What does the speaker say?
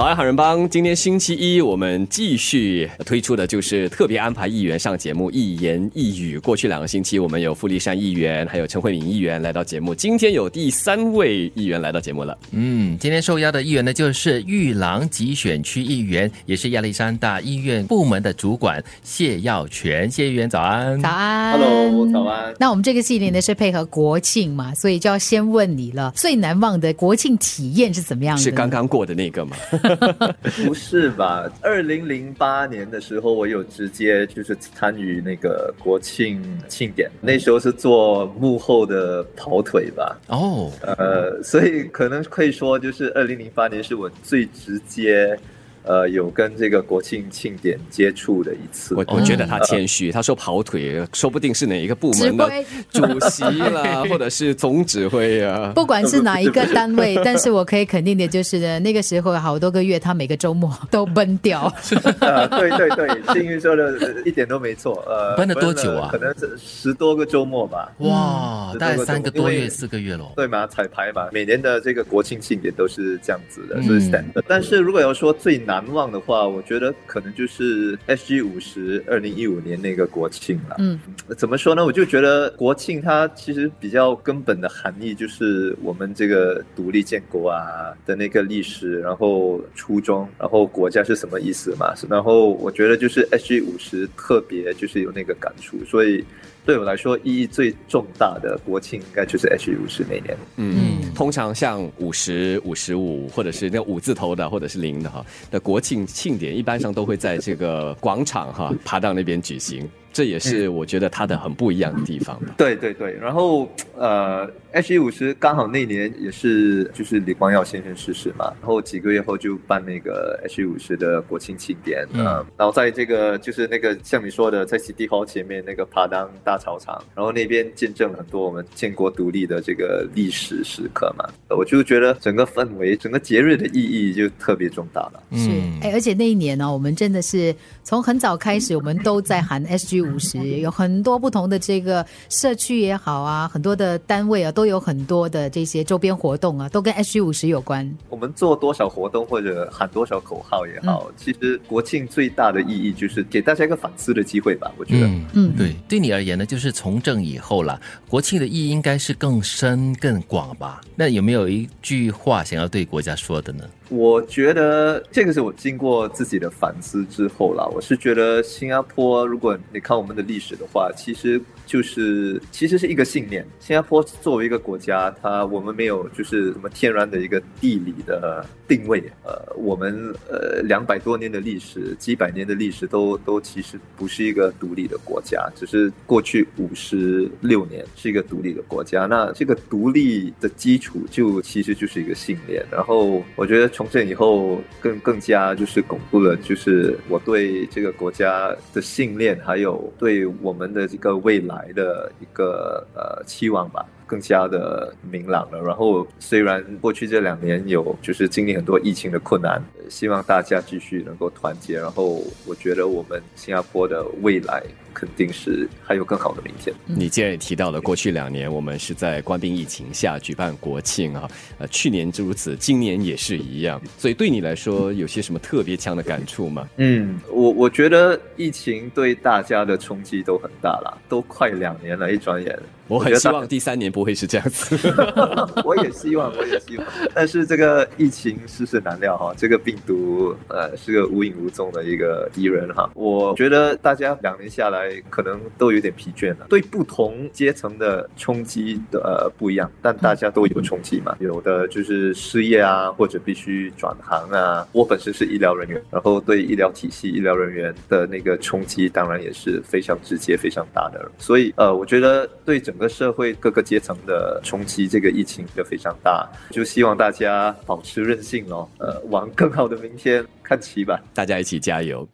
早安，好人帮！今天星期一，我们继续推出的就是特别安排议员上节目，一言一语。过去两个星期，我们有傅立山议员，还有陈慧敏议员来到节目。今天有第三位议员来到节目了。嗯，今天受邀的议员呢，就是玉郎集选区议员，也是亚历山大医院部门的主管谢耀全。谢议员，早安！早安，Hello，早安。那我们这个系列呢是配合国庆嘛，所以就要先问你了，最难忘的国庆体验是怎么样的？是刚刚过的那个吗？不是吧？二零零八年的时候，我有直接就是参与那个国庆庆典，那时候是做幕后的跑腿吧。哦，呃，所以可能可以说，就是二零零八年是我最直接。呃，有跟这个国庆庆典接触的一次，我我觉得他谦虚，他说跑腿，说不定是哪一个部门的主席啦，或者是总指挥啊。不管是哪一个单位，但是我可以肯定的就是呢，那个时候好多个月，他每个周末都奔掉。对对对，幸运说的一点都没错。呃，奔了多久啊？可能是十多个周末吧。哇，大概三个多月、四个月喽。对嘛，彩排嘛，每年的这个国庆庆典都是这样子的，是 stand。但是如果要说最难忘的话，我觉得可能就是 S G 五十二零一五年那个国庆了。嗯，怎么说呢？我就觉得国庆它其实比较根本的含义就是我们这个独立建国啊的那个历史，然后初衷，然后国家是什么意思嘛？然后我觉得就是 S G 五十特别就是有那个感触，所以。对我来说，意义最重大的国庆应该就是 H 五十那年。嗯，通常像五十五十五，或者是那五字头的，或者是零的哈，的国庆庆典，一般上都会在这个广场哈爬到那边举行。这也是我觉得它的很不一样的地方。对对对，然后呃，H 五十刚好那年也是就是李光耀先生逝世嘛，然后几个月后就办那个 H 五十的国庆庆典，嗯，然后在这个就是那个像你说的，在 City Hall 前面那个爬当大操场，然后那边见证了很多我们建国独立的这个历史时刻嘛，我就觉得整个氛围、整个节日的意义就特别重大了。是，哎，而且那一年呢，我们真的是从很早开始，我们都在喊五十有很多不同的这个社区也好啊，很多的单位啊，都有很多的这些周边活动啊，都跟 SG 五十有关。我们做多少活动或者喊多少口号也好，其实国庆最大的意义就是给大家一个反思的机会吧。我觉得，嗯，对，对你而言呢，就是从政以后啦，国庆的意义应该是更深更广吧？那有没有一句话想要对国家说的呢？我觉得这个是我经过自己的反思之后啦，我是觉得新加坡，如果你看看我们的历史的话，其实。就是其实是一个信念。新加坡作为一个国家，它我们没有就是什么天然的一个地理的定位。呃，我们呃两百多年的历史，几百年的历史都都其实不是一个独立的国家，只是过去五十六年是一个独立的国家。那这个独立的基础就其实就是一个信念。然后我觉得从这以后更更加就是巩固了，就是我对这个国家的信念，还有对我们的这个未来。的一个呃期望吧。更加的明朗了。然后虽然过去这两年有就是经历很多疫情的困难，希望大家继续能够团结。然后我觉得我们新加坡的未来肯定是还有更好的明天。你既然也提到了过去两年我们是在官兵疫情下举办国庆啊，呃，去年如此，今年也是一样。所以对你来说有些什么特别强的感触吗？嗯，我我觉得疫情对大家的冲击都很大了，都快两年了，一转眼。我很希望第三年不会是这样子。我也希望，我也希望。但是这个疫情世事难料哈，这个病毒呃是个无影无踪的一个敌人哈。我觉得大家两年下来可能都有点疲倦了。对不同阶层的冲击的呃不一样，但大家都有冲击嘛。有的就是失业啊，或者必须转行啊。我本身是医疗人员，然后对医疗体系、医疗人员的那个冲击当然也是非常直接、非常大的。所以呃，我觉得对整个社会各个阶层的冲击，这个疫情就非常大，就希望大家保持韧性哦，呃，往更好等明天看齐吧，大家一起加油。